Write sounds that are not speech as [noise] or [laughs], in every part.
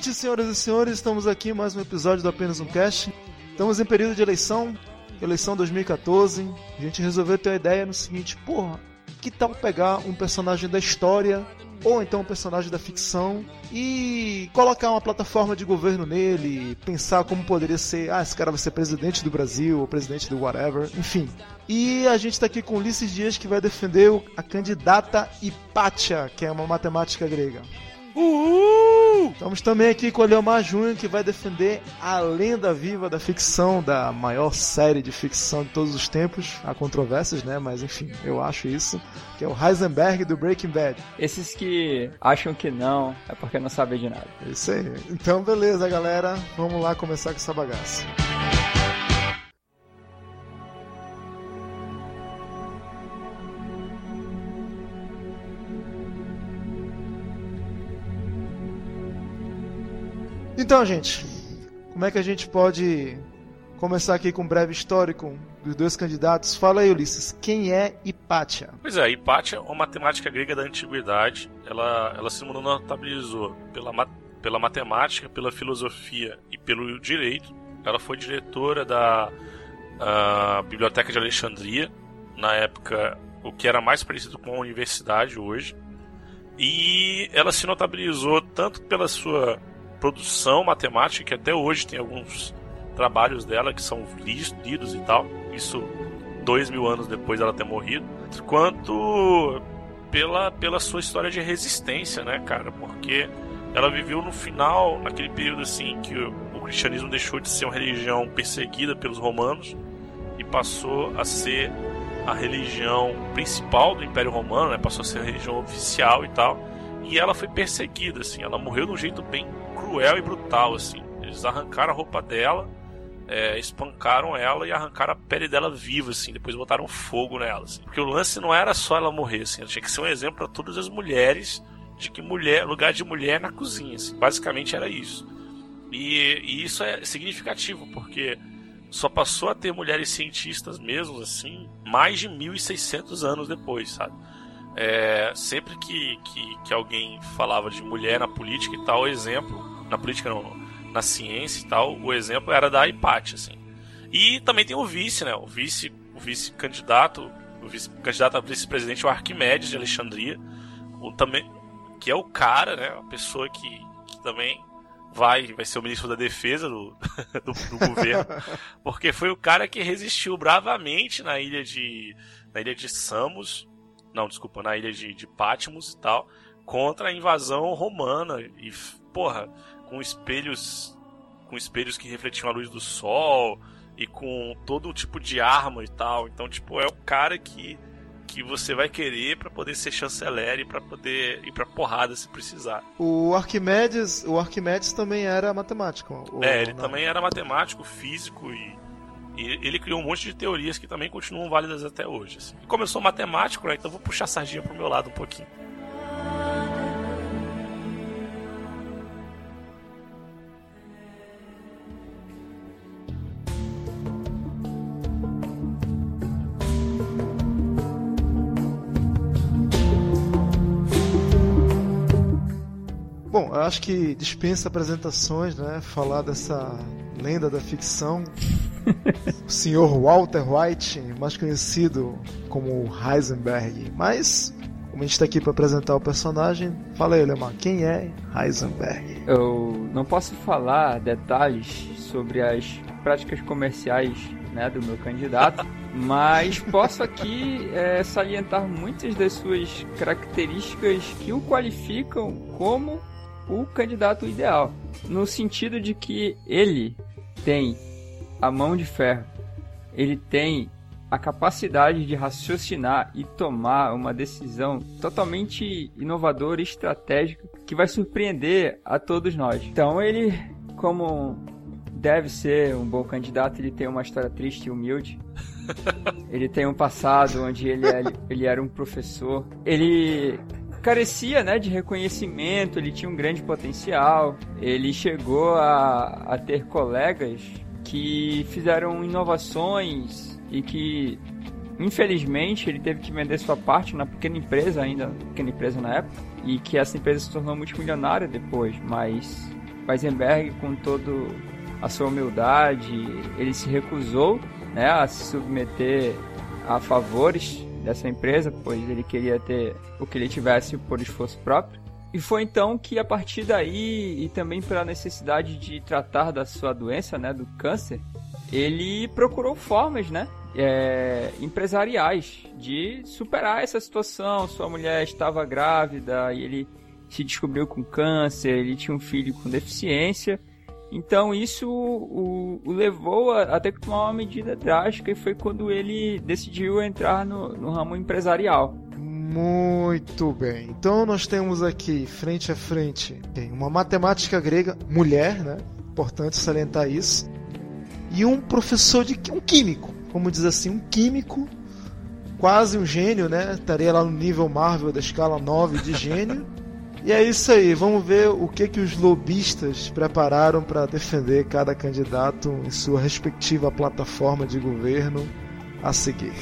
noite, senhoras e senhores. Estamos aqui em mais um episódio do Apenas um Cast. Estamos em período de eleição, eleição 2014. A gente resolveu ter uma ideia no seguinte: porra, que tal pegar um personagem da história ou então um personagem da ficção e colocar uma plataforma de governo nele, pensar como poderia ser, ah, esse cara vai ser presidente do Brasil ou presidente do whatever, enfim. E a gente está aqui com Ulisses Dias que vai defender a candidata Hipátia, que é uma matemática grega. Uhul! Estamos também aqui com o Leomar Júnior, que vai defender a lenda viva da ficção, da maior série de ficção de todos os tempos. Há controvérsias, né? Mas enfim, eu acho isso. Que é o Heisenberg do Breaking Bad. Esses que acham que não, é porque não sabem de nada. Isso aí. Então, beleza, galera. Vamos lá começar com essa bagaça. Então, gente, como é que a gente pode começar aqui com um breve histórico dos dois candidatos? Fala aí, Ulisses, quem é Hipátia? Pois é, Hipátia é uma matemática grega da antiguidade. Ela, ela se notabilizou pela, pela matemática, pela filosofia e pelo direito. Ela foi diretora da Biblioteca de Alexandria, na época o que era mais parecido com a universidade hoje. E ela se notabilizou tanto pela sua produção matemática, que até hoje tem alguns trabalhos dela que são lidos e tal. Isso dois mil anos depois dela ter morrido. Quanto pela, pela sua história de resistência, né, cara? Porque ela viveu no final, naquele período assim, que o, cristianismo deixou de ser uma religião perseguida pelos romanos e passou a ser a religião principal do Império Romano, né? Passou a ser a religião oficial e tal. E ela foi perseguida, assim. Ela morreu de um jeito bem cruel e brutal, assim. Eles arrancaram a roupa dela, é, espancaram ela e arrancaram a pele dela viva, assim. Depois botaram fogo nela, assim. Porque o lance não era só ela morrer, assim. Ela tinha que ser um exemplo para todas as mulheres de que mulher, lugar de mulher na cozinha, assim. Basicamente era isso. E, e isso é significativo, porque só passou a ter mulheres cientistas mesmo, assim, mais de 1.600 anos depois, sabe? É, sempre que, que, que, alguém falava de mulher na política e tal, exemplo na política não, na ciência e tal, o exemplo era da Hipátia, assim. E também tem o vice, né? O vice, o vice candidato, o vice candidato a vice-presidente, o Arquimedes de Alexandria, o também que é o cara, né? A pessoa que, que também vai vai ser o ministro da defesa do, [laughs] do, do governo, porque foi o cara que resistiu bravamente na ilha de na ilha de Samos, não, desculpa, na ilha de, de Patmos e tal, contra a invasão romana e porra, com espelhos com espelhos que refletiam a luz do sol e com todo tipo de arma e tal. Então, tipo, é o cara que que você vai querer para poder ser chanceler e para poder ir para porrada se precisar. O Arquimedes, o Arquimedes também era matemático. É, ele não? também era matemático, físico e, e, ele criou um monte de teorias que também continuam válidas até hoje. Assim. Começou matemático, né? Então vou puxar a sardinha pro meu lado um pouquinho. Acho que dispensa apresentações, né? Falar dessa lenda da ficção. [laughs] o senhor Walter White, mais conhecido como Heisenberg. Mas, como a gente está aqui para apresentar o personagem, fala aí, Lemar, quem é Heisenberg? Eu não posso falar detalhes sobre as práticas comerciais né, do meu candidato, [laughs] mas posso aqui é, salientar muitas das suas características que o qualificam como o candidato ideal, no sentido de que ele tem a mão de ferro, ele tem a capacidade de raciocinar e tomar uma decisão totalmente inovadora e estratégica que vai surpreender a todos nós. Então ele, como deve ser um bom candidato, ele tem uma história triste e humilde. [laughs] Ele tem um passado onde ele, é, ele era um professor. Ele carecia né, de reconhecimento, ele tinha um grande potencial, ele chegou a, a ter colegas que fizeram inovações e que infelizmente ele teve que vender sua parte na pequena empresa ainda, pequena empresa na época, e que essa empresa se tornou multimilionária depois, mas Weisenberg, com todo a sua humildade, ele se recusou né, a se submeter a favores dessa empresa, pois ele queria ter o que ele tivesse por esforço próprio. E foi então que a partir daí, e também pela necessidade de tratar da sua doença, né, do câncer, ele procurou formas, né, é, empresariais de superar essa situação. Sua mulher estava grávida e ele se descobriu com câncer, ele tinha um filho com deficiência. Então isso o, o levou a, a, ter que tomar uma medida drástica e foi quando ele decidiu entrar no, no ramo empresarial. Muito bem. Então nós temos aqui, frente a frente, uma matemática grega, mulher, né? Importante salientar isso. E um professor de um químico, como diz assim, um químico, quase um gênio, né? Estaria lá no nível Marvel da escala 9 de gênio. [laughs] E é isso aí, vamos ver o que que os lobistas prepararam para defender cada candidato em sua respectiva plataforma de governo a seguir.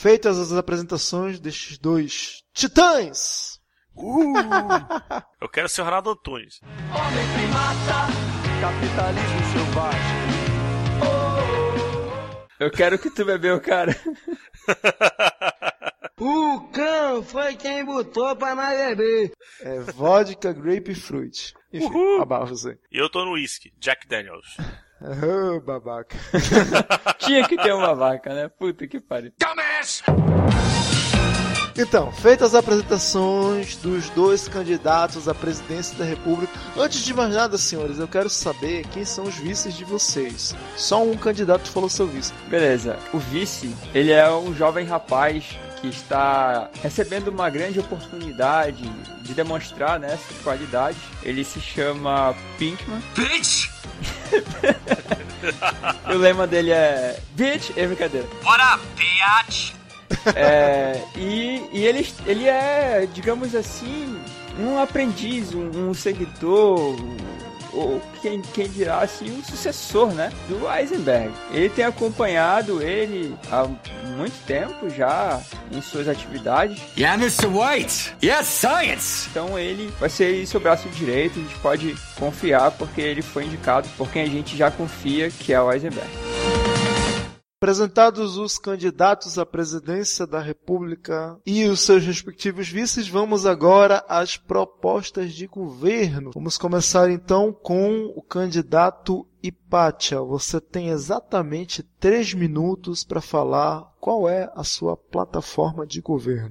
Feitas as apresentações destes dois titãs. Uh, [laughs] eu quero ser o Ronaldo Antunes. Homem primata, capitalismo selvagem. Eu quero que tu bebeu, cara. [laughs] o cão foi quem botou pra nós beber. É vodka grapefruit. Enfim, você. E eu tô no whisky, Jack Daniels. Oh, babaca. [laughs] Tinha que ter um babaca, né? Puta que pariu. Dumbass! Então, feitas as apresentações dos dois candidatos à presidência da República, antes de mais nada, senhores, eu quero saber quem são os vices de vocês. Só um candidato falou seu vice. Beleza. O vice, ele é um jovem rapaz que está recebendo uma grande oportunidade de demonstrar né, suas qualidades. Ele se chama Pinkman. Bitch! [laughs] o lema dele é Bitch, é brincadeira. Bora, bitch! É, e, e ele, ele é, digamos assim, um aprendiz, um, um seguidor, ou quem, quem dirá assim, o sucessor, né, do Eisenberg. Ele tem acompanhado ele há muito tempo já em suas atividades. Yeah, Mr. White! Yes, science! Então ele vai ser seu braço direito, a gente pode confiar porque ele foi indicado por quem a gente já confia, que é o Eisenberg. Apresentados os candidatos à presidência da República e os seus respectivos vices, vamos agora às propostas de governo. Vamos começar então com o candidato Hipátia. Você tem exatamente três minutos para falar qual é a sua plataforma de governo.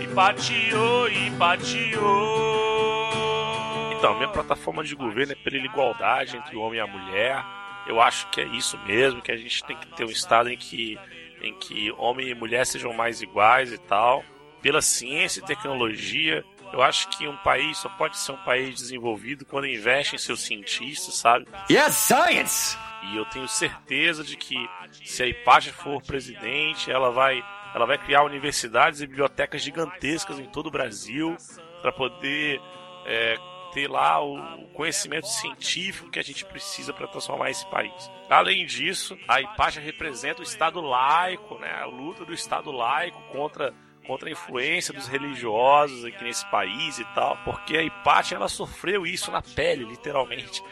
Empatiou, empatiou. Então, minha plataforma de governo é pela igualdade entre o homem e a mulher. Eu acho que é isso mesmo, que a gente tem que ter um estado em que, em que homem e mulher sejam mais iguais e tal. Pela ciência e tecnologia, eu acho que um país só pode ser um país desenvolvido quando investe em seus cientistas, sabe? Yes, science! E eu tenho certeza de que se a Hipátia for presidente, ela vai ela vai criar universidades e bibliotecas gigantescas em todo o Brasil para poder é, ter lá o conhecimento científico que a gente precisa para transformar esse país. Além disso, a Hipátia representa o Estado laico, né, a luta do Estado laico contra contra a influência dos religiosos aqui nesse país e tal, porque a Hipátia ela sofreu isso na pele, literalmente.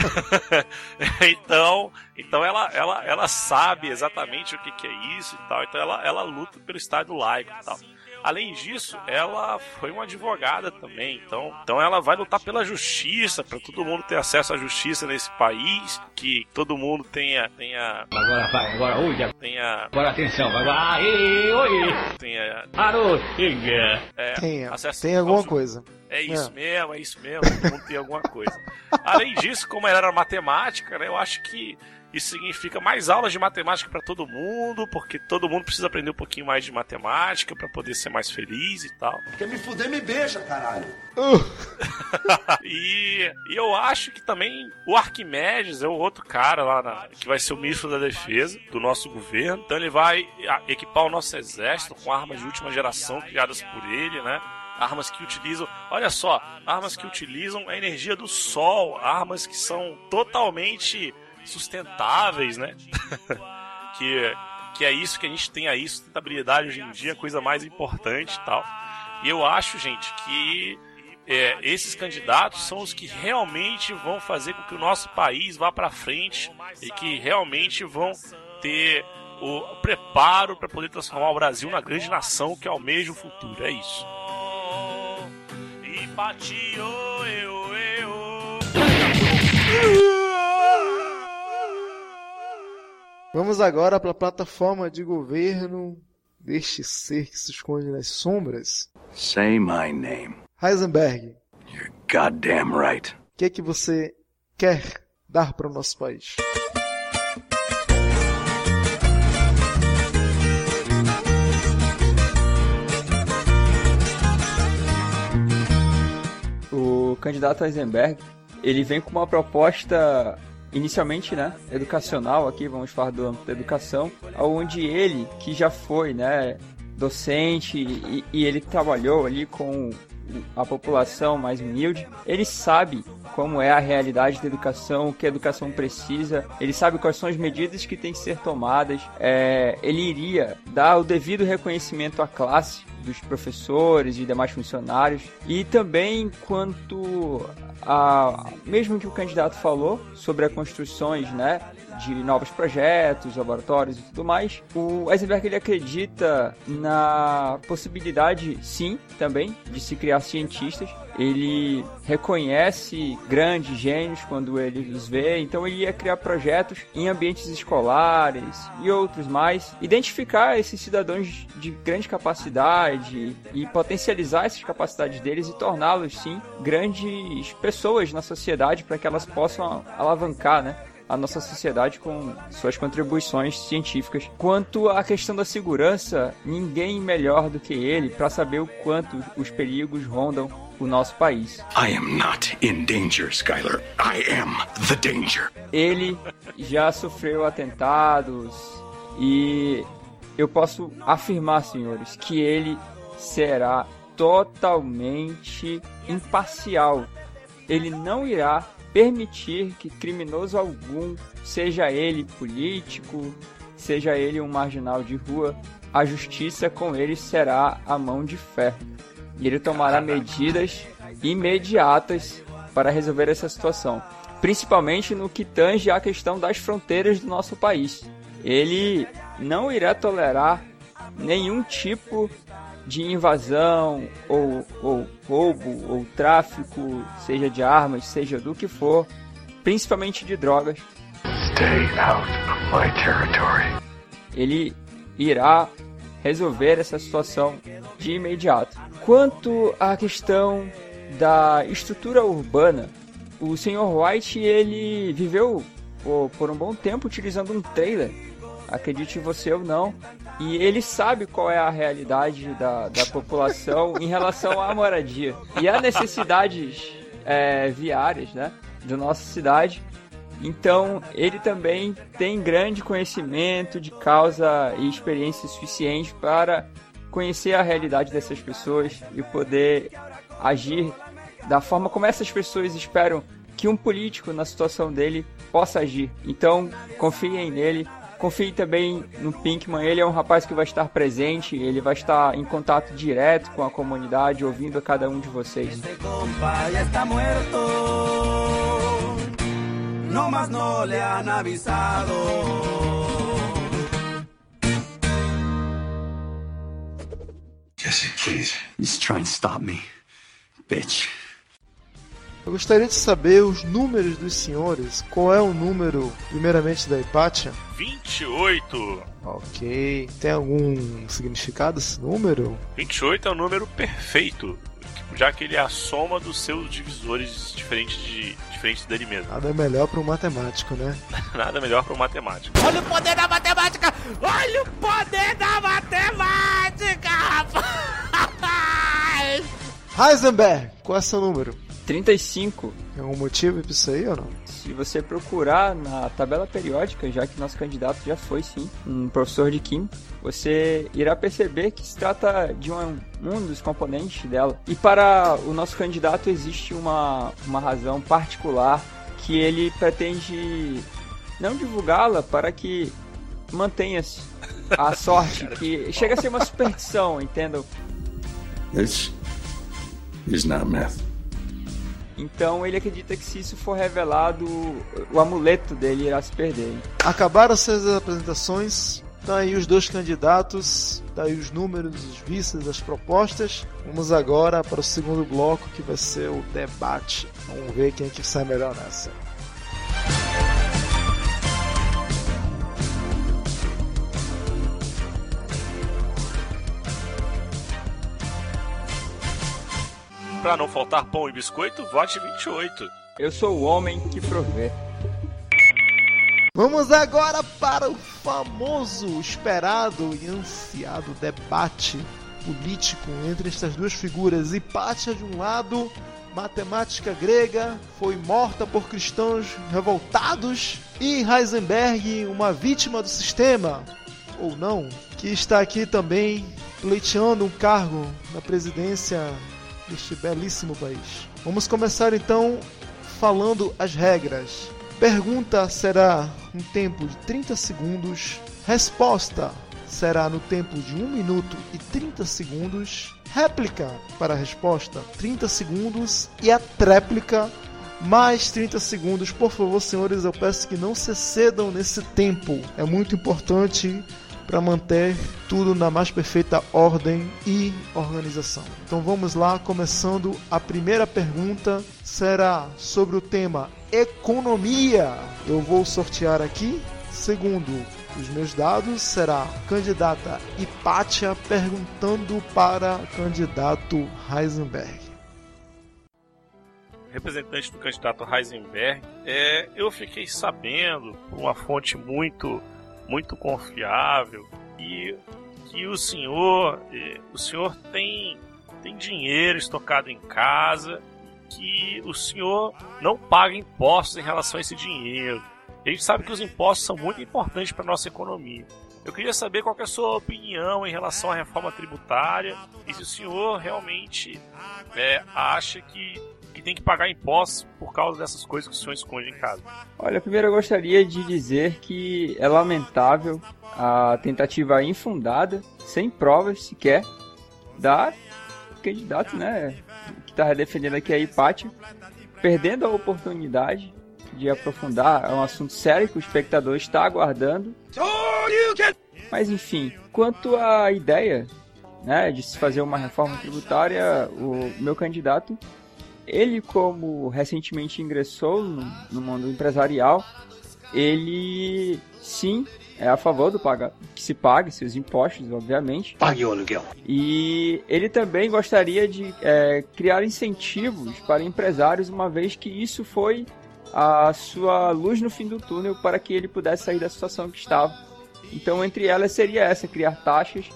[laughs] então, então ela, ela, ela sabe exatamente o que, que é isso e tal, então ela, ela luta pelo Estado laico e tal. Além disso, ela foi uma advogada também, então, então ela vai lutar pela justiça, para todo mundo ter acesso à justiça nesse país, que todo mundo tenha tenha Agora vai, agora oi, tenha Agora atenção, agora oi, oi. Tenha Parou, chega. É, tenha, acesso tem alguma ao... coisa. É isso é. mesmo, é isso mesmo, todo mundo tem alguma coisa. Além disso, como ela era matemática, né, eu acho que Isso significa mais aulas de matemática para todo mundo, porque todo mundo precisa aprender um pouquinho mais de matemática para poder ser mais feliz e tal. Quer me fuder, me beija, caralho. [laughs] e, e, eu acho que também o Arquimedes é o outro cara lá na, que vai ser o ministro da defesa do nosso governo. Então ele vai equipar o nosso exército com armas de última geração criadas por ele, né? armas que utilizam, olha só, armas que utilizam a energia do sol, armas que são totalmente sustentáveis, né? [laughs] que, que é isso que a gente tem aí, sustentabilidade hoje em dia, a coisa mais importante e tal. E eu acho, gente, que é, esses candidatos são os que realmente vão fazer com que o nosso país vá para frente e que realmente vão ter o preparo para poder transformar o Brasil na grande nação que almeja o futuro. É isso. [laughs] Vamos agora para a plataforma de governo deste ser que se esconde nas sombras. Say my name. Heisenberg. You're goddamn right. O que é que você quer dar para o nosso país? O candidato Heisenberg, ele vem com uma proposta inicialmente, né, educacional aqui, vamos falar do âmbito da educação, onde ele, que já foi, né, docente e, e ele trabalhou ali com a população mais humilde, ele sabe como é a realidade da educação, o que a educação precisa, ele sabe quais são as medidas que têm que ser tomadas, é, ele iria dar o devido reconhecimento à classe dos professores e demais funcionários e também quanto a mesmo que o candidato falou sobre as construções, né, de novos projetos, laboratórios e tudo mais. O Eisenberg ele acredita na possibilidade, sim, também, de se criar cientistas. Ele reconhece grandes gênios quando ele os vê, então ele ia criar projetos em ambientes escolares e outros mais. Identificar esses cidadãos de grande capacidade e potencializar essas capacidades deles e torná-los, sim, grandes pessoas na sociedade para que elas possam alavancar, né? A nossa sociedade com suas contribuições científicas. Quanto à questão da segurança, ninguém melhor do que ele para saber o quanto os perigos rondam o nosso país. I am not in danger, Skyler. I am the danger. Ele já sofreu atentados e eu posso afirmar, senhores, que ele será totalmente imparcial. Ele não irá permitir que criminoso algum, seja ele político, seja ele um marginal de rua, a justiça com ele será a mão de ferro. E ele tomará medidas imediatas para resolver essa situação, principalmente no que tange à questão das fronteiras do nosso país. Ele não irá tolerar nenhum tipo de invasão ou, ou roubo ou tráfico, seja de armas, seja do que for, principalmente de drogas. Stay out of my territory. Ele irá resolver essa situação de imediato. Quanto à questão da estrutura urbana, o Sr. White ele viveu por um bom tempo utilizando um trailer acredite você ou não. E ele sabe qual é a realidade da, da população em relação à moradia e a necessidades é, viárias né, da nossa cidade. Então, ele também tem grande conhecimento de causa e experiência suficiente para conhecer a realidade dessas pessoas e poder agir da forma como essas pessoas esperam que um político na situação dele possa agir. Então, confiem nele, Confie também no Pinkman, ele é um rapaz que vai estar presente, ele vai estar em contato direto com a comunidade, ouvindo a cada um de vocês. Jesse, please. He's trying to stop me. Bitch. Eu gostaria de saber os números dos senhores. Qual é o número, primeiramente, da Hipátia? 28. Ok. Tem algum significado esse número? 28 é o número perfeito. já que ele é a soma dos seus divisores diferentes, de, diferentes dele mesmo. Nada melhor para um matemático, né? [laughs] Nada melhor para um matemático. Olha o poder da matemática! Olha o poder da matemática, [laughs] rapaz! Heisenberg, qual é seu número? 35. Tem algum motivo pra isso aí ou não? Se você procurar na tabela periódica, já que nosso candidato já foi sim um professor de química, você irá perceber que se trata de um, um dos componentes dela. E para o nosso candidato existe uma, uma razão particular que ele pretende não divulgá-la para que mantenha-se a sorte, [laughs] que chega a ser uma superstição, entendeu? This is not math. Então ele acredita que se isso for revelado, o amuleto dele irá se perder. Acabaram essas apresentações. Tá aí os dois candidatos, tá aí os números, os vices, as propostas. Vamos agora para o segundo bloco que vai ser o debate. Vamos ver quem é que sai melhor nessa. Para não faltar pão e biscoito, vote 28. Eu sou o homem que provê. Vamos agora para o famoso, esperado e ansiado debate político entre estas duas figuras. Hipátia de um lado, matemática grega, foi morta por cristãos revoltados, e Heisenberg, uma vítima do sistema, ou não, que está aqui também pleiteando um cargo na presidência deste belíssimo país. Vamos começar então falando as regras. Pergunta será um tempo de 30 segundos. Resposta será no tempo de 1 minuto e 30 segundos. Réplica para a resposta 30 segundos e a tréplica mais 30 segundos. Por favor, senhores, eu peço que não se cedam nesse tempo. É muito importante para manter tudo na mais perfeita ordem e organização. Então vamos lá, começando a primeira pergunta será sobre o tema economia. Eu vou sortear aqui. Segundo os meus dados, será candidata Hipátia perguntando para candidato Heisenberg. Representante do candidato Heisenberg, é, eu fiquei sabendo por uma fonte muito muito confiável e que o senhor o senhor tem tem dinheiro estocado em casa que o senhor não paga impostos em relação a esse dinheiro. A gente sabe que os impostos são muito importantes para a nossa economia. Eu queria saber qual é a sua opinião em relação à reforma tributária e se o senhor realmente é, acha que que tem que pagar impostos por causa dessas coisas que o senhor esconde em casa. Olha, primeiro eu gostaria de dizer que é lamentável a tentativa infundada, sem provas sequer, da candidato, né, que está defendendo aqui a Hipátia, perdendo a oportunidade de aprofundar é um assunto sério que o espectador está aguardando. Mas enfim, quanto à ideia né, de se fazer uma reforma tributária, o meu candidato ele, como recentemente ingressou no, no mundo empresarial, ele sim é a favor do paga, que se pague seus impostos, obviamente. Pague o aluguel. E ele também gostaria de é, criar incentivos para empresários, uma vez que isso foi a sua luz no fim do túnel para que ele pudesse sair da situação que estava. Então, entre elas seria essa, criar taxas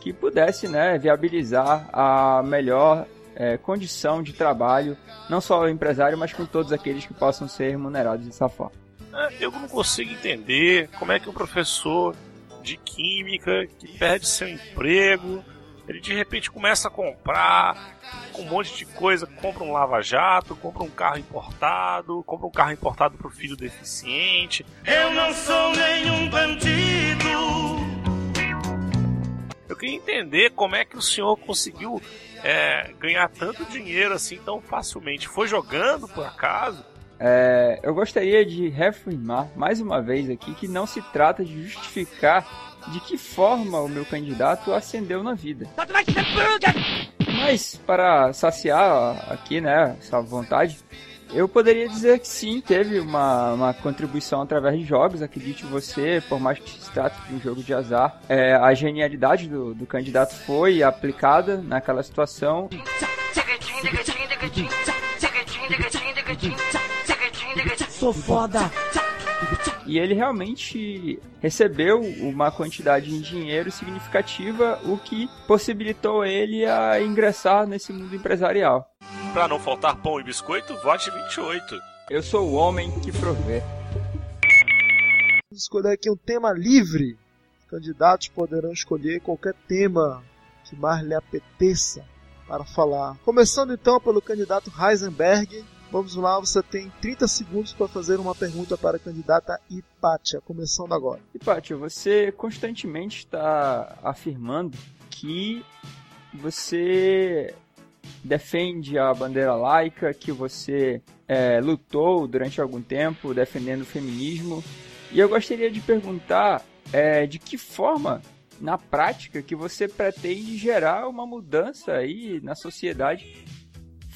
que pudesse né, viabilizar a melhor é, condição de trabalho, não só o empresário, mas com todos aqueles que possam ser remunerados dessa forma. É, eu não consigo entender como é que um professor de química que perde seu emprego, ele de repente começa a comprar um monte de coisa, compra um lava-jato, compra um carro importado, compra um carro importado para o filho deficiente. Eu não sou nenhum bandido. Eu queria entender como é que o senhor conseguiu é, ganhar tanto dinheiro assim tão facilmente. Foi jogando por acaso? É, eu gostaria de reafirmar mais uma vez aqui que não se trata de justificar de que forma o meu candidato ascendeu na vida. Mas para saciar aqui, né, essa vontade, eu poderia dizer que sim, teve uma, uma contribuição através de jogos, acredite você, por mais que se trate de um jogo de azar. É, a genialidade do, do candidato foi aplicada naquela situação. Sou foda. E ele realmente recebeu uma quantidade em dinheiro significativa, o que possibilitou ele a ingressar nesse mundo empresarial. Pra não faltar pão e biscoito, vote 28. Eu sou o homem que provê. Vamos escolher aqui um tema livre. Os candidatos poderão escolher qualquer tema que mais lhe apeteça para falar. Começando então pelo candidato Heisenberg. Vamos lá, você tem 30 segundos para fazer uma pergunta para a candidata Hipátia, começando agora. Hipátia, você constantemente está afirmando que você defende a bandeira laica, que você é, lutou durante algum tempo defendendo o feminismo. E eu gostaria de perguntar é, de que forma, na prática, que você pretende gerar uma mudança aí na sociedade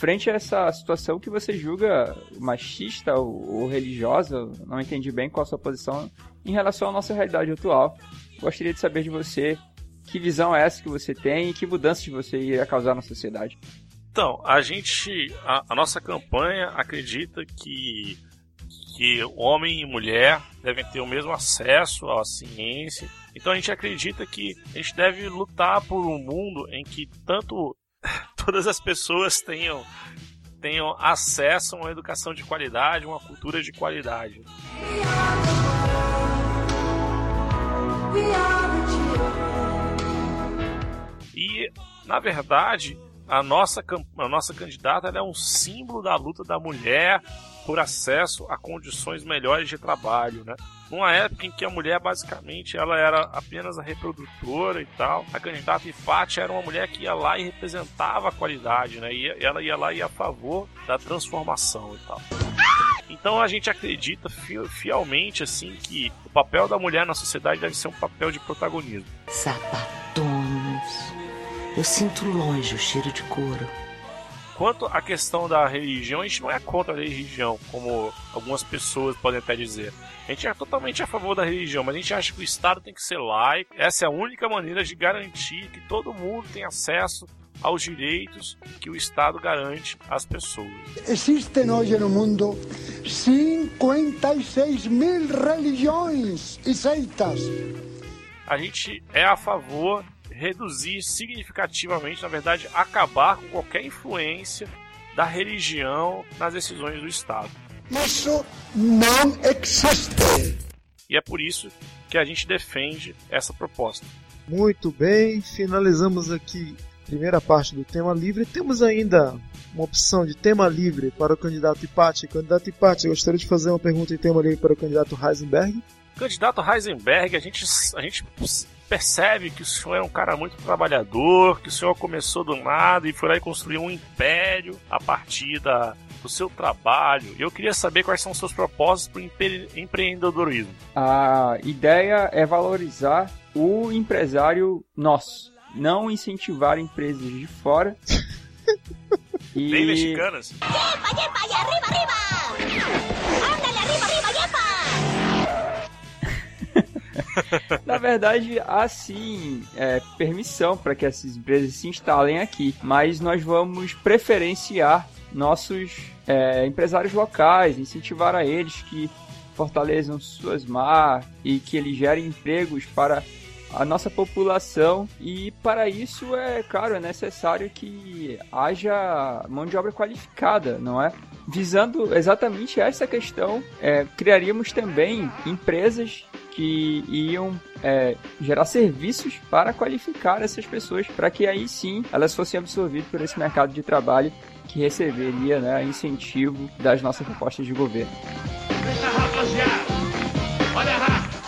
frente a essa situação que você julga machista ou, ou religiosa. Não entendi bem qual a sua posição em relação à nossa realidade atual. Gostaria de saber de você que visão é essa que você tem e que mudanças você iria causar na sociedade. Então, a gente, a, a, nossa campanha acredita que, que homem e mulher devem ter o mesmo acesso à ciência. Então a gente acredita que a gente deve lutar por um mundo em que tanto [laughs] todas as pessoas tenham tenham acesso a uma educação de qualidade, uma cultura de qualidade. Na verdade, a nossa, a nossa candidata é um símbolo da luta da mulher por acesso a condições melhores de trabalho, né? Numa época em que a mulher basicamente ela era apenas a reprodutora e tal, a candidata Ifate era uma mulher que ia lá e representava a qualidade, né? E ela ia lá e ia a favor da transformação e tal. Então a gente acredita fielmente assim que o papel da mulher na sociedade deve ser um papel de protagonismo. Sapatonos. Eu sinto longe o cheiro de couro. Quanto à questão da religião, a gente não é contra a religião, como algumas pessoas podem até dizer. A gente é totalmente a favor da religião, mas a gente acha que o Estado tem que ser laico. Essa é a única maneira de garantir que todo mundo tem acesso aos direitos que o Estado garante às pessoas. Existem hoje no mundo 56 mil religiões e seitas. A gente é a favor reduzir significativamente, na verdade, acabar com qualquer influência da religião nas decisões do Estado. Isso não existe. E é por isso que a gente defende essa proposta. Muito bem, finalizamos aqui a primeira parte do tema livre. Temos ainda uma opção de tema livre para o candidato Ipati. Candidato Ipati, gostaria de fazer uma pergunta em tema livre para o candidato Heisenberg. Candidato Heisenberg, a gente, a gente percebe que o senhor é um cara muito trabalhador, que o senhor começou do nada e foi lá e construiu um império a partir da, do seu trabalho. Eu queria saber quais são os seus propósitos para o empreendedorismo. A ideia é valorizar o empresário nosso, não incentivar empresas de fora. [laughs] e... Nem mexicanas. Yepa, yepa, e arriba, arriba! Ándale, arriba, arriba, yepa! [laughs] Na verdade, há sim é, permissão para que essas empresas se instalem aqui, mas nós vamos preferenciar nossos é, empresários locais, incentivar a eles que fortaleçam suas marcas e que eles gerem empregos para a nossa população. E para isso é claro é necessário que haja mão de obra qualificada não é? Visando exatamente essa questão é, criaríamos também empresas que iam é, gerar serviços para qualificar essas pessoas, para que aí sim elas fossem absorvidas por esse mercado de trabalho que receberia né, incentivo das nossas propostas de governo. Deixa rapaziada! Olha Rafa!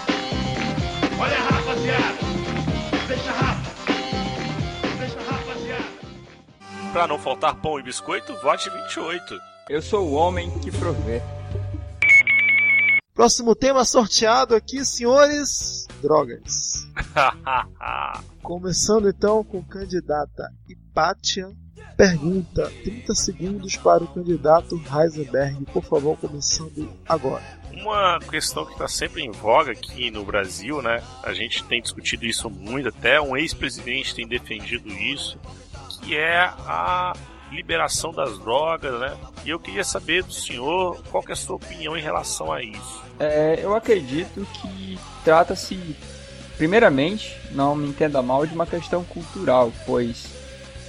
Olha rapaziada! Deixa Rafa! Deixa rapaziada! Pra não faltar pão e biscoito, vote 28. Eu sou o homem que provê. Próximo tema sorteado aqui, senhores: drogas. [laughs] Começando então com candidata Hipátia. Pergunta: 30 segundos para o candidato Heisenberg. Por favor, começando agora. Uma questão que está sempre em voga aqui no Brasil, né? A gente tem discutido isso muito, até um ex-presidente tem defendido isso, que é a liberação das drogas, né? E eu queria saber do senhor qual que é a sua opinião em relação a isso. É, eu acredito que trata-se, primeiramente, não me entenda mal, de uma questão cultural, pois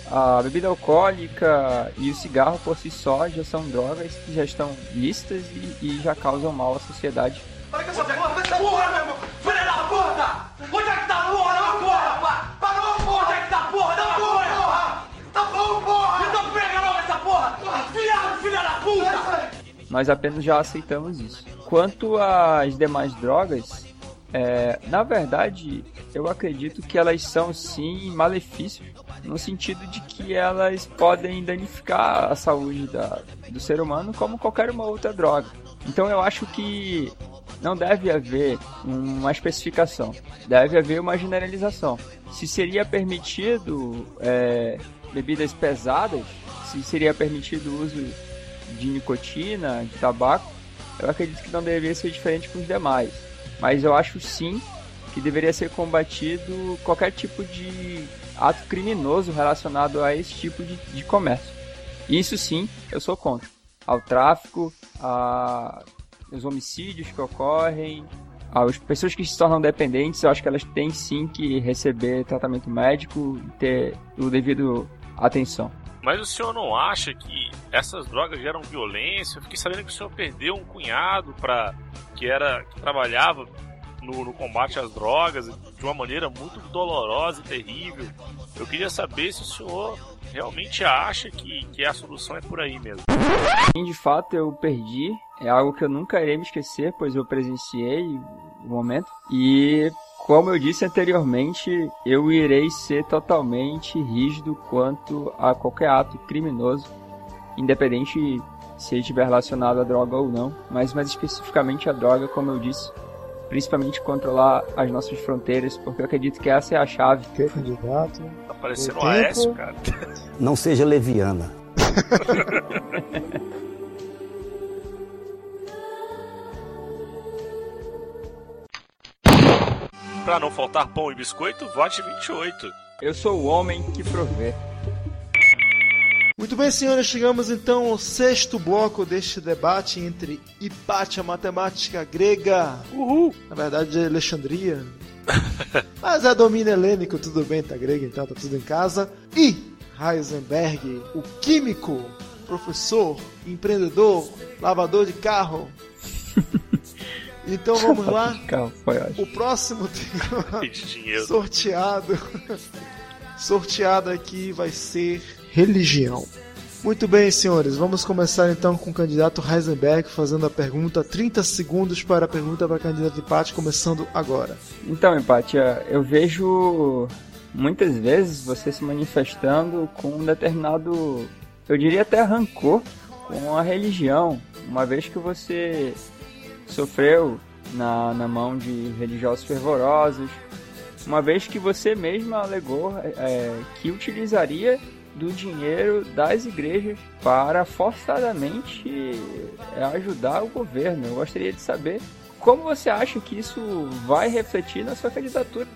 a bebida alcoólica e o cigarro por si só já são drogas que já estão listas e, e já causam mal à sociedade. Para com essa porra, essa porra, meu irmão! Filha da puta! Onde é que tá a porra? Não, porra! Parou, porra! Onde é que tá a porra? Não, porra! Tá bom, porra! Então pega logo essa porra! Viado, filha da puta! Nós apenas já aceitamos isso. Quanto às demais drogas, é, na verdade, eu acredito que elas são sim malefícios, no sentido de que elas podem danificar a saúde da, do ser humano como qualquer uma outra droga. Então eu acho que não deve haver uma especificação, deve haver uma generalização. Se seria permitido é, bebidas pesadas, se seria permitido o uso de nicotina, de tabaco, eu acredito que não deveria ser diferente com os demais. Mas eu acho sim que deveria ser combatido qualquer tipo de ato criminoso relacionado a esse tipo de, de comércio. Isso sim, eu sou contra. Ao tráfico, a os homicídios que ocorrem, as pessoas que se tornam dependentes, eu acho que elas têm sim que receber tratamento médico e ter o devido atenção. Mas o senhor não acha que essas drogas geram violência? Eu fiquei sabendo que o senhor perdeu um cunhado para que era que trabalhava no, no, combate às drogas de uma maneira muito dolorosa e terrível. Eu queria saber se o senhor realmente acha que, que a solução é por aí mesmo. De fato, eu perdi. É algo que eu nunca irei me esquecer, pois eu presenciei o momento. E como eu disse anteriormente, eu irei ser totalmente rígido quanto a qualquer ato criminoso, independente se ele estiver relacionado à droga ou não, mas mais especificamente a droga, como eu disse, principalmente controlar as nossas fronteiras, porque eu acredito que essa é a chave. Que candidato? Tá parecendo um Aécio, cara. Não seja leviana. [laughs] Pra não faltar pão e biscoito, vote 28. Eu sou o homem que provê. Muito bem, senhores, chegamos então ao sexto bloco deste debate entre Hipátia, matemática grega. Uhul! Na verdade, de Alexandria. [laughs] Mas é domínio helênico, tudo bem, tá grego, então tá tudo em casa. E Heisenberg, o químico, professor, empreendedor, lavador de carro. [laughs] Então vamos lá. [laughs] O próximo tema sorteado. [laughs] sorteado aqui vai ser religião. Muito bem, senhores, vamos começar então com o candidato Heisenberg fazendo a pergunta. 30 segundos para a pergunta para o candidato empate, começando agora. Então, empate, eu vejo muitas vezes você se manifestando com um determinado, eu diria até rancor com a religião, uma vez que você sofreu na, na mão de religiosos fervorosos, uma vez que você mesma alegou é, que utilizaria do dinheiro das igrejas para forçadamente é, ajudar o governo. Eu gostaria de saber como você acha que isso vai refletir na sua candidatura.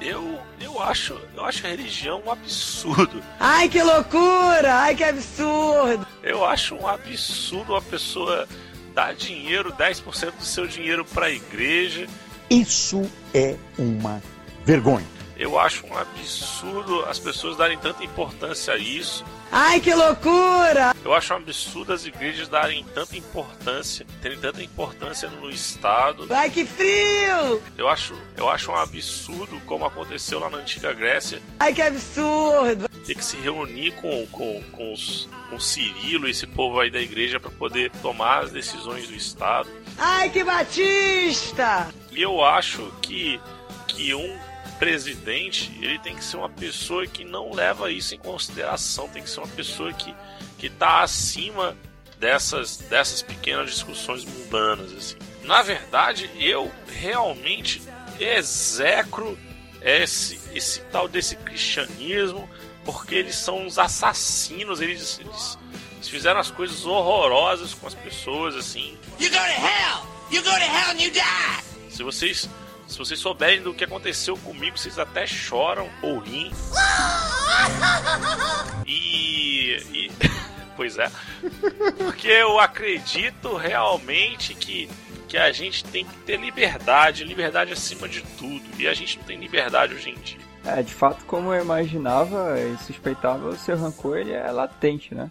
Eu, eu acho, eu acho a religião um absurdo. Ai que loucura! Ai que absurdo! Eu acho um absurdo uma pessoa dar dinheiro, 10% do seu dinheiro para a igreja. Isso é uma vergonha. Eu acho um absurdo as pessoas darem tanta importância a isso. Ai, que loucura! Eu acho um absurdo as igrejas darem tanta importância, terem tanta importância no Estado. Ai, que frio! Eu acho, eu acho um absurdo como aconteceu lá na antiga Grécia. Ai, que absurdo! Ter que se reunir com, com, com, os, com Cirilo, esse povo aí da igreja, para poder tomar as decisões do Estado. Ai, que batista! E eu acho que, que um presidente, ele tem que ser uma pessoa que não leva isso em consideração, tem que ser uma pessoa que que está acima dessas dessas pequenas discussões mundanas assim. Na verdade, eu realmente execro esse esse tal desse cristianismo porque eles são uns assassinos, eles, eles, eles fizeram as coisas horrorosas com as pessoas assim. You go to hell. You go to hell and you die. Se vocês se vocês souberem do que aconteceu comigo, vocês até choram ou riem. E. e... [laughs] Pois é. Porque eu acredito realmente que, que a gente tem que ter liberdade, liberdade acima de tudo. E a gente não tem liberdade hoje em dia. É, de fato, como eu imaginava e suspeitava, o seu rancor ele é latente, né?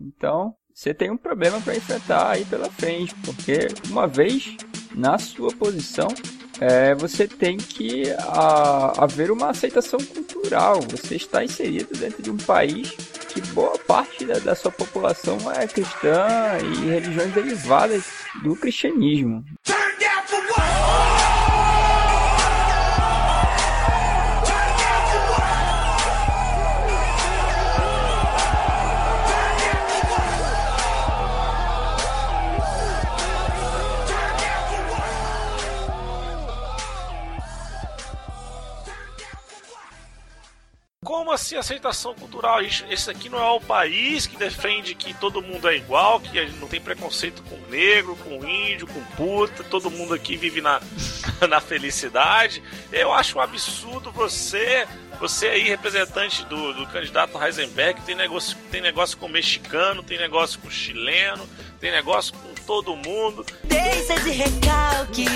Então, você tem um problema para enfrentar aí pela frente, porque uma vez na sua posição, é, você tem que a, haver uma aceitação cultural. Você está inserido dentro de um país que boa parte da, da sua população é cristã e religiões derivadas do cristianismo. Como assim aceitação cultural? Esse aqui não é o país que defende que todo mundo é igual, que não tem preconceito com negro, com índio, com puta, todo mundo aqui vive na, [laughs] na felicidade. Eu acho um absurdo você, você aí, representante do, do candidato Heisenberg, tem negócio, tem negócio com mexicano, tem negócio com chileno, tem negócio com todo mundo. Deixa de recalque.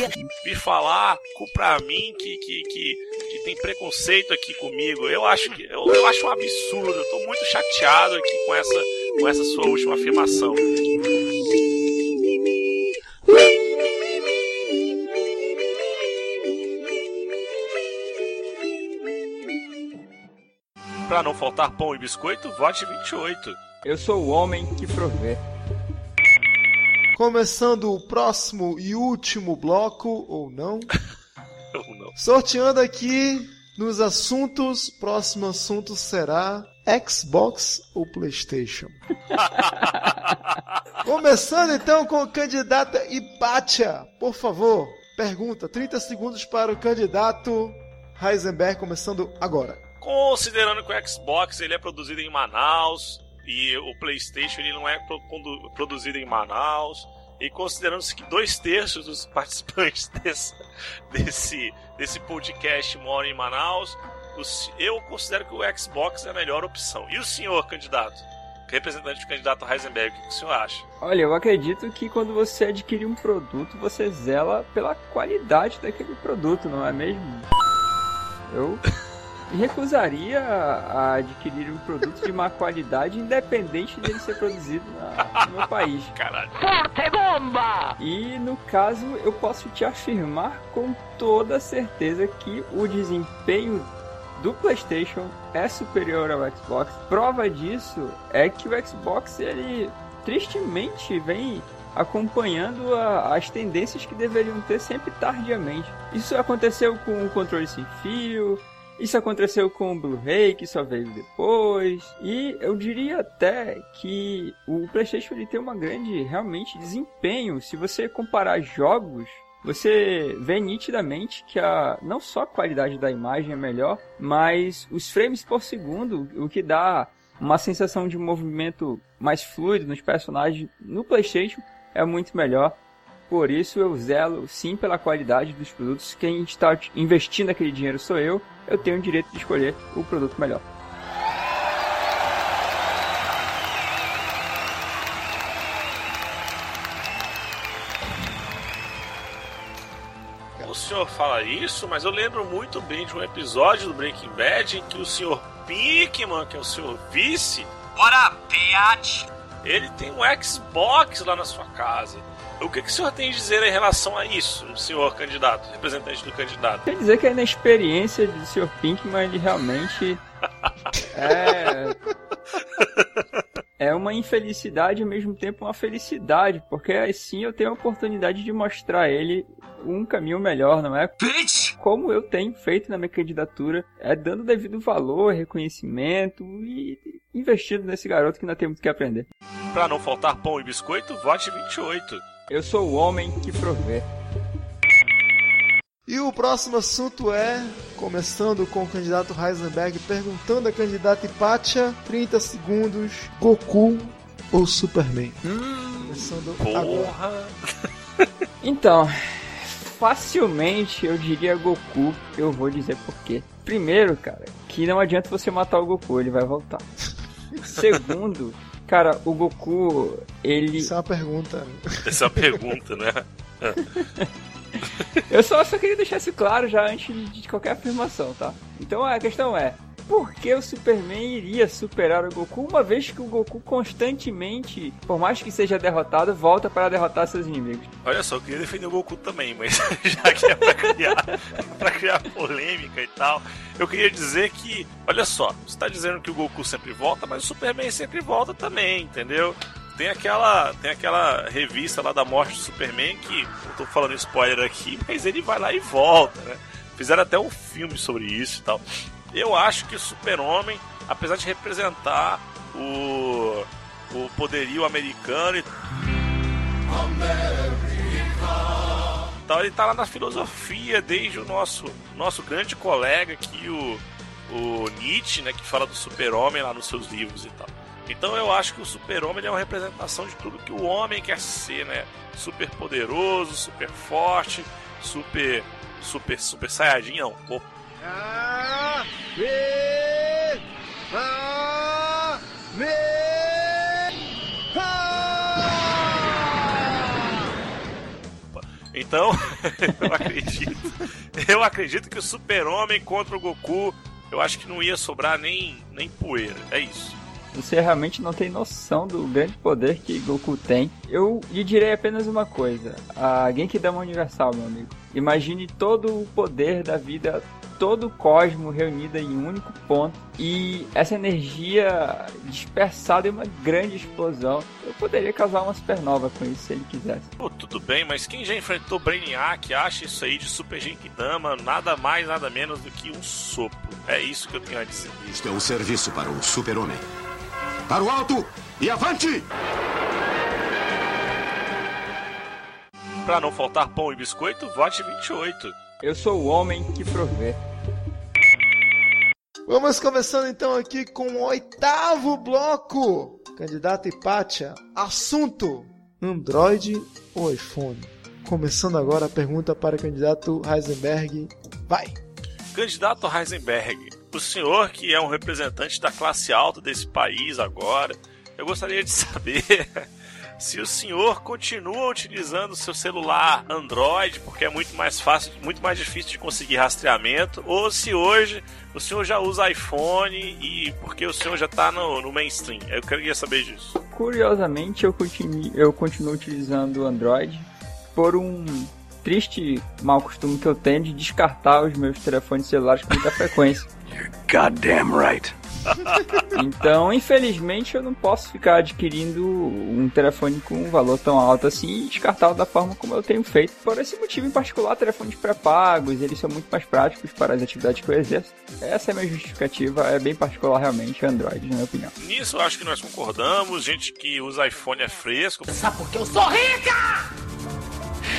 E falar pra mim que, que, que, que, tem preconceito aqui comigo. Eu acho que eu, eu acho um absurdo. Eu tô muito chateado aqui com essa, com essa sua última afirmação. Pra não faltar pão e biscoito, vote 28. Eu sou o homem que provê. Começando o próximo e último bloco, ou não. [laughs] ou não. Sorteando aqui nos assuntos, próximo assunto será Xbox ou PlayStation. [laughs] Começando então com o candidato Ipatia. Por favor, pergunta, 30 segundos para o candidato Heisenberg, começando agora. Considerando que o Xbox ele é produzido em Manaus, e o PlayStation ele não é produzido em Manaus. E considerando-se que dois terços dos [laughs] participantes desse, desse, desse podcast moram em Manaus, eu considero que o Xbox é a melhor opção. E o senhor, candidato? Representante do candidato Heisenberg, o que o senhor acha? Olha, eu acredito que quando você adquire um produto, você zela pela qualidade daquele produto, não é mesmo? Eu recusaria a adquirir um produto de má qualidade, independente dele ser produzido na, no meu país. [laughs] Caralho. Forte bomba! E no caso, eu posso te afirmar com toda certeza que o desempenho do PlayStation é superior ao Xbox. Prova disso é que o Xbox ele tristemente vem acompanhando a, as tendências que deveriam ter sempre tardiamente. Isso aconteceu com o controle sem fio, isso aconteceu com o Blu-ray, que só veio depois. E eu diria até que o PlayStation ele tem uma grande, realmente, desempenho. Se você comparar jogos, você vê nitidamente que a, não só a qualidade da imagem é melhor, mas os frames por segundo, o que dá uma sensação de movimento mais fluido nos personagens no PlayStation é muito melhor. Por isso eu zelo sim pela qualidade dos produtos. Quem está investindo aquele dinheiro sou eu. Eu tenho o direito de escolher o produto melhor. O senhor fala isso, mas eu lembro muito bem de um episódio do Breaking Bad em que o senhor Pinkman, que é o senhor vice, What up, bitch? Ele tem um Xbox lá na sua casa. O que, que o senhor tem a dizer em relação a isso, senhor candidato, representante do candidato? Quer dizer que a inexperiência do senhor Pinkman, ele realmente [laughs] é... é uma infelicidade e ao mesmo tempo uma felicidade, porque assim eu tenho a oportunidade de mostrar a ele um caminho melhor, não é? Bitch! Como eu tenho feito na minha candidatura, é dando devido valor, reconhecimento e investindo nesse garoto que ainda tem muito que aprender. Para não faltar pão e biscoito, vote 28. Eu sou o homem que provê. E o próximo assunto é, começando com o candidato Heisenberg, perguntando a candidata Hipatia, 30 segundos, Goku ou Superman? Hum, começando porra! [laughs] então, facilmente eu diria Goku, eu vou dizer por quê. Primeiro, cara, que não adianta você matar o Goku, ele vai voltar. [laughs] Segundo, cara, o Goku, ele. Isso é uma pergunta. [laughs] Essa é uma pergunta, né? Eu só, só queria deixar isso claro já antes de qualquer afirmação, tá? Então a questão é: por que o Superman iria superar o Goku, uma vez que o Goku constantemente, por mais que seja derrotado, volta para derrotar seus inimigos? Olha só, eu queria defender o Goku também, mas [laughs] já que é pra criar, [laughs] pra criar polêmica e tal, eu queria dizer que, olha só, você tá dizendo que o Goku sempre volta, mas o Superman sempre volta também, entendeu? Tem aquela, tem aquela revista lá da morte do Superman que, eu tô falando spoiler aqui, mas ele vai lá e volta, né? Fizeram até um filme sobre isso e tal. Eu acho que o Super-Homem, apesar de representar o, o poderio americano e tal, ele tá lá na filosofia desde o nosso, nosso grande colega aqui, o, o Nietzsche, né, que fala do super-homem lá nos seus livros e tal. Então eu acho que o super-homem é uma representação de tudo que o homem quer ser, né? Super poderoso, super forte, super super super saiyajin não. Pô. Então, [laughs] eu acredito. Eu acredito que o Super-Homem contra o Goku, eu acho que não ia sobrar nem, nem poeira. É isso. Você realmente não tem noção do grande poder que Goku tem. Eu lhe direi apenas uma coisa: a Genkidama Universal, meu amigo. Imagine todo o poder da vida, todo o cosmo reunido em um único ponto e essa energia dispersada em uma grande explosão. Eu poderia causar uma supernova com isso se ele quisesse. Pô, tudo bem, mas quem já enfrentou Brainiac acha isso aí de Super Genkidama nada mais, nada menos do que um sopro. É isso que eu tenho a dizer. Isto é um serviço para o super-homem. Para o alto e avante! Pra não faltar pão e biscoito, vote 28. Eu sou o homem que provê. Vamos começando então aqui com o oitavo bloco. Candidato Hipátia. Assunto: Android ou iPhone? Começando agora a pergunta para o candidato Heisenberg. Vai! Candidato Heisenberg, o senhor que é um representante da classe alta desse país agora, eu gostaria de [laughs] saber se o senhor continua utilizando seu celular Android, porque é muito mais fácil, muito mais difícil de conseguir rastreamento, ou se hoje o senhor já usa iPhone e porque o senhor já está no, no mainstream. Eu queria saber disso. Curiosamente, eu continuo, eu continuo utilizando o Android por um triste mau costume que eu tenho de descartar os meus telefones celulares com muita frequência. Goddamn right. Então, infelizmente, eu não posso ficar adquirindo um telefone com um valor tão alto assim e descartá-lo da forma como eu tenho feito. Por esse motivo em particular, telefones pré-pagos, eles são muito mais práticos para as atividades que eu exerço. Essa é a minha justificativa, é bem particular realmente, Android, na minha opinião. Nisso eu acho que nós concordamos, gente que usa iPhone é fresco. Sabe por que eu sou rica?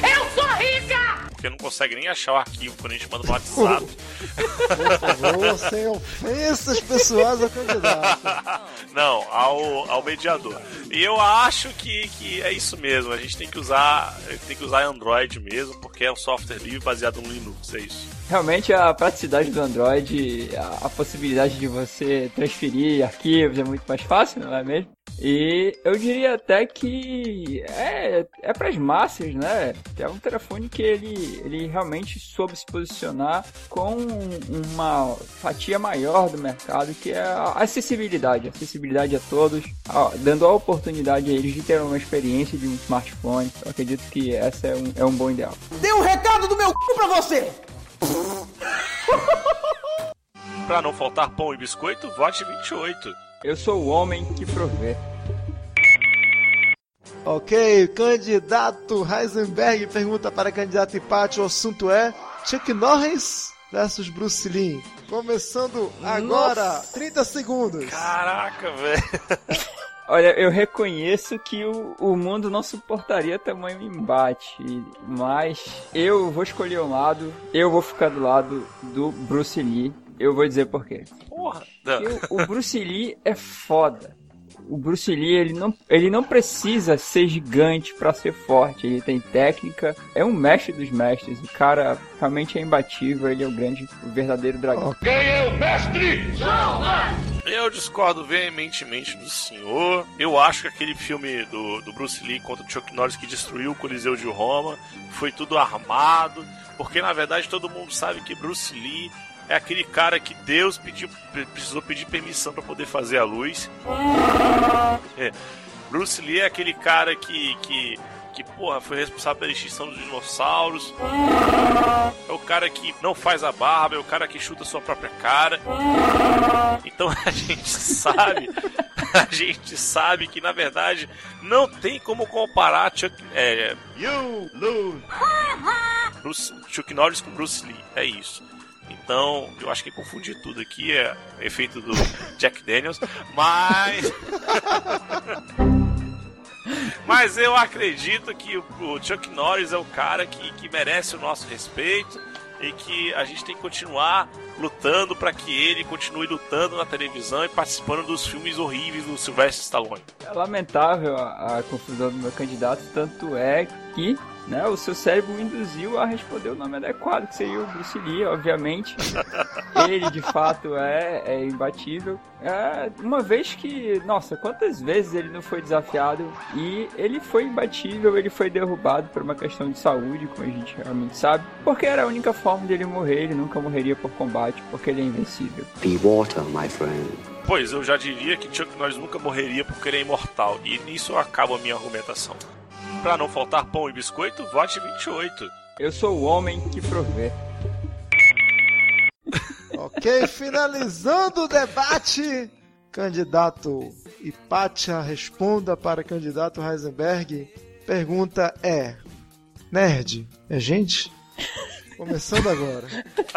Eu sou rica! Porque não consegue nem achar o arquivo quando a gente manda no WhatsApp. [laughs] Por favor, sem ofensas pessoais ao candidato. não, ao, ao mediador. E eu acho que, que é isso mesmo. A gente tem que usar tem que usar Android mesmo, porque é um software livre baseado no Linux, é isso. Realmente a praticidade do Android, a, a possibilidade de você transferir arquivos é muito mais fácil, não é mesmo? E eu diria até que é, é para as massas, né? É um telefone que ele, ele realmente soube se posicionar com uma fatia maior do mercado, que é a acessibilidade. Acessibilidade a todos, dando a oportunidade a eles de ter uma experiência de um smartphone. Eu acredito que essa é um, é um bom ideal. Dei um recado do meu c pra você! Pra não faltar pão e biscoito, vote 28. Eu sou o homem que provê. Ok, candidato Heisenberg pergunta para candidato empate. O assunto é Chuck Norris versus Bruce Lee. Começando agora, Nossa. 30 segundos. Caraca, velho. [laughs] Olha, eu reconheço que o, o mundo não suportaria tamanho embate, mas eu vou escolher um lado, eu vou ficar do lado do Bruce Lee. Eu vou dizer por quê. Porra. Porque o, o Bruce Lee é foda. o Bruce Lee, ele não, ele não precisa ser gigante para ser forte. Ele tem técnica, é um mestre dos mestres. O cara realmente é imbatível, ele é o grande, o verdadeiro dragão. Quem é o mestre? Eu discordo veementemente do senhor. Eu acho que aquele filme do, do Bruce Lee contra o Chuck Norris que destruiu o Coliseu de Roma foi tudo armado. Porque na verdade todo mundo sabe que Bruce Lee é aquele cara que Deus pediu, precisou pedir permissão para poder fazer a luz. É. Bruce Lee é aquele cara que, que, que porra, foi responsável pela extinção dos dinossauros. É o cara que não faz a barba, é o cara que chuta sua própria cara. Então [laughs] a gente sabe, a gente sabe que na verdade não tem como comparar Chuck, é, you lose. Bruce, Chuck Norris com Bruce Lee. É isso. Então, eu acho que confundi tudo aqui, é efeito do Jack Daniels, mas. [laughs] mas eu acredito que o Chuck Norris é o cara que, que merece o nosso respeito e que a gente tem que continuar lutando para que ele continue lutando na televisão e participando dos filmes horríveis do Sylvester Stallone. É lamentável a, a confusão do meu candidato, tanto é que né, o seu cérebro o induziu a responder o nome adequado, que seria o Bruce Lee, obviamente. [laughs] Ele, de fato, é, é imbatível. É, uma vez que, nossa, quantas vezes ele não foi desafiado e ele foi imbatível, ele foi derrubado por uma questão de saúde, como a gente realmente sabe, porque era a única forma dele morrer, ele nunca morreria por combate, porque ele é invencível. Be water, my friend. Pois, eu já diria que Chuck Norris nunca morreria porque ele é imortal, e nisso acaba a minha argumentação. Para não faltar pão e biscoito, vote 28. Eu sou o homem que provê. [laughs] ok, finalizando o debate, candidato Hipatia responda para candidato Heisenberg. Pergunta é: Nerd é gente? Começando agora.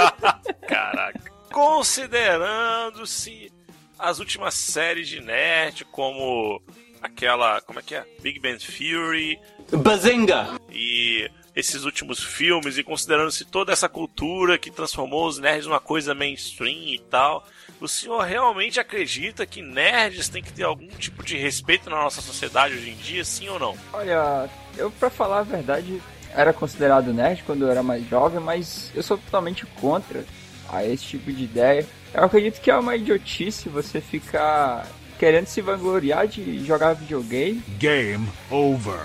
[laughs] Caraca. Considerando-se as últimas séries de nerd, como aquela. Como é que é? Big Bang Theory. Bazinga! E esses últimos filmes, e considerando-se toda essa cultura que transformou os nerds numa coisa mainstream e tal. O senhor realmente acredita que nerds têm que ter algum tipo de respeito na nossa sociedade hoje em dia, sim ou não? Olha, eu para falar a verdade, era considerado nerd quando eu era mais jovem, mas eu sou totalmente contra a esse tipo de ideia. Eu acredito que é uma idiotice você ficar querendo se vangloriar de jogar videogame. Game over.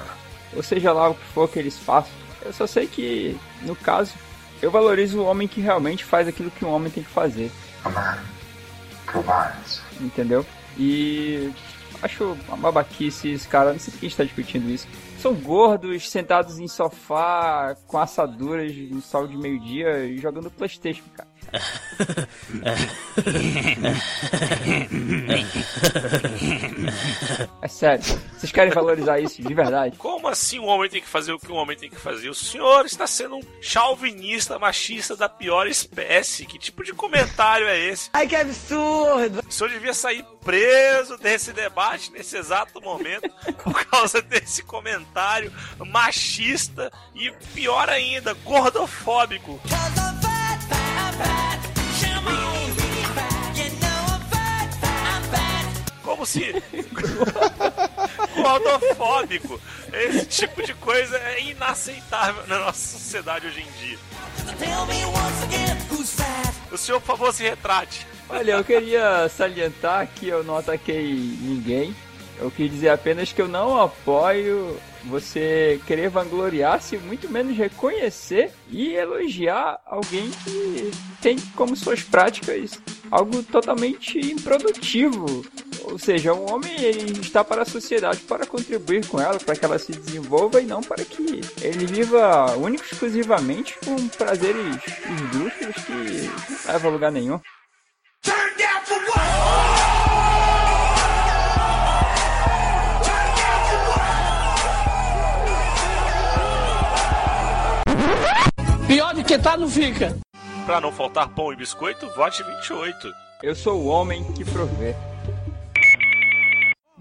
Ou seja lá o que for que eles façam. Eu só sei que, no caso, eu valorizo o homem que realmente faz aquilo que um homem tem que fazer. Entendeu? E acho uma babaquice esse cara, não sei por que a gente tá discutindo isso. São gordos, sentados em sofá, com assaduras no sol de meio-dia, jogando Playstation, cara. É sério, vocês querem valorizar isso de verdade? Como assim um homem tem que fazer o que um homem tem que fazer? O senhor está sendo um chauvinista, machista da pior espécie. Que tipo de comentário é esse? Ai, que absurdo! O senhor devia sair preso desse debate nesse exato momento por causa desse comentário machista e pior ainda, gordofóbico. Como se [laughs] gordofóbico. Esse tipo de coisa é inaceitável na nossa sociedade hoje em dia. O senhor, por favor, se retrate. Olha, eu queria salientar que eu não ataquei ninguém. Eu quis dizer apenas que eu não apoio você querer vangloriar-se, muito menos reconhecer e elogiar alguém que tem como suas práticas algo totalmente improdutivo. Ou seja, um homem ele está para a sociedade para contribuir com ela, para que ela se desenvolva e não para que ele viva único e exclusivamente com prazeres esdrúxulos que não levam a lugar nenhum. Turn down for what? Pior do que tá, não fica. Pra não faltar pão e biscoito, vote 28. Eu sou o homem que provê.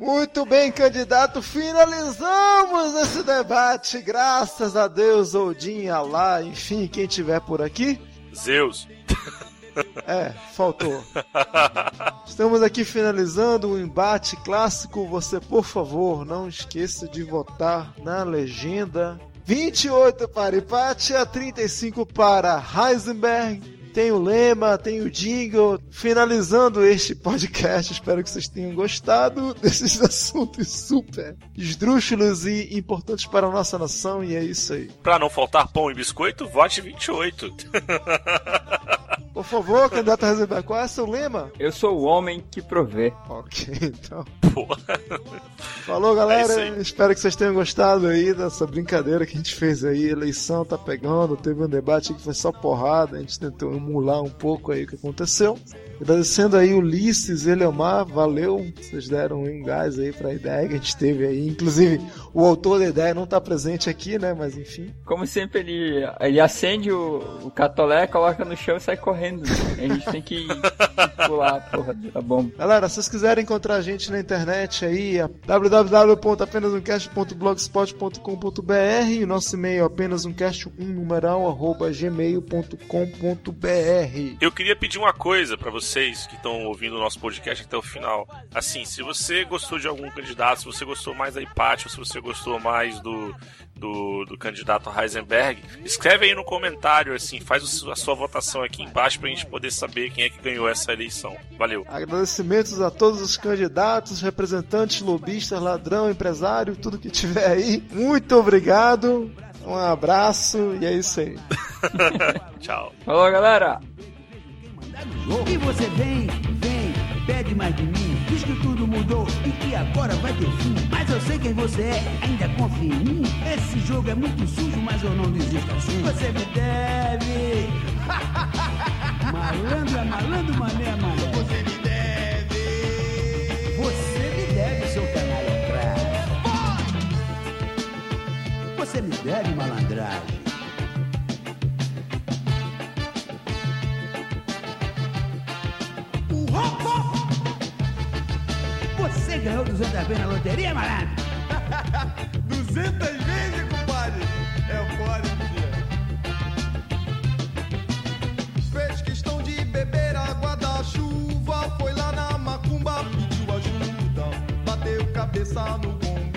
Muito bem, candidato, finalizamos esse debate. Graças a Deus, Odin, Alá, enfim, quem tiver por aqui. Zeus. É, faltou. Estamos aqui finalizando o embate clássico. Você, por favor, não esqueça de votar na legenda. 28 para empate a 35 para Heisenberg. Tem o lema, tem o jingle. Finalizando este podcast, espero que vocês tenham gostado desses [laughs] assuntos super esdrúxulos e importantes para a nossa nação. E é isso aí. Pra não faltar pão e biscoito, vote 28. [laughs] Por favor, candidato a Heisenberg, qual é o seu lema? Eu sou o homem que provê. Ok, então. Porra. Falou, galera. É. Espero que vocês tenham gostado aí dessa brincadeira que a gente fez aí. Eleição tá pegando, teve um debate que foi só porrada. A gente tentou emular um pouco aí o que aconteceu. Agradecendo aí Ulisses, Eleomar, valeu. Vocês deram um gás aí pra ideia que a gente teve aí. Inclusive, o autor da ideia não tá presente aqui, né? Mas enfim. Como sempre, ele, ele acende o, o catolé, coloca no chão e sai correndo. A gente tem que [laughs] pular a porra da bomba. Galera, se vocês quiserem encontrar a gente na internet aí, é www.apenasumcast.blogspot.com.br e o nosso e-mail é apenas um cast um numeral arroba gmail.com.br. Eu queria pedir uma coisa pra vocês que estão ouvindo o nosso podcast até o final. Assim, se você gostou de algum candidato, se você gostou mais da Hipátio, se você gostou mais do, do, do candidato Heisenberg, escreve aí no comentário, assim, faz a sua votação aqui embaixo pra gente poder saber quem é que ganhou essa eleição. Valeu. Agradecimentos a todos os candidatos, representantes, lobistas, ladrão, empresário, tudo que tiver aí. Muito obrigado, um abraço e é isso aí. [laughs] Tchau. Falou, galera! E você vem, vem, pede mais de mim. Diz que tudo mudou e que agora vai ter fim. Mas eu sei quem você é, ainda confia em mim. Esse jogo é muito sujo, mas eu não desisto assim. Você me deve. [laughs] malandro é malandro, mané é mané. Você me deve. Você me deve, seu canalha Você me deve, malandragem. Você ganhou 200 vezes na loteria, malandro? [laughs] 200 vezes, compadre? É cabeça no gonga.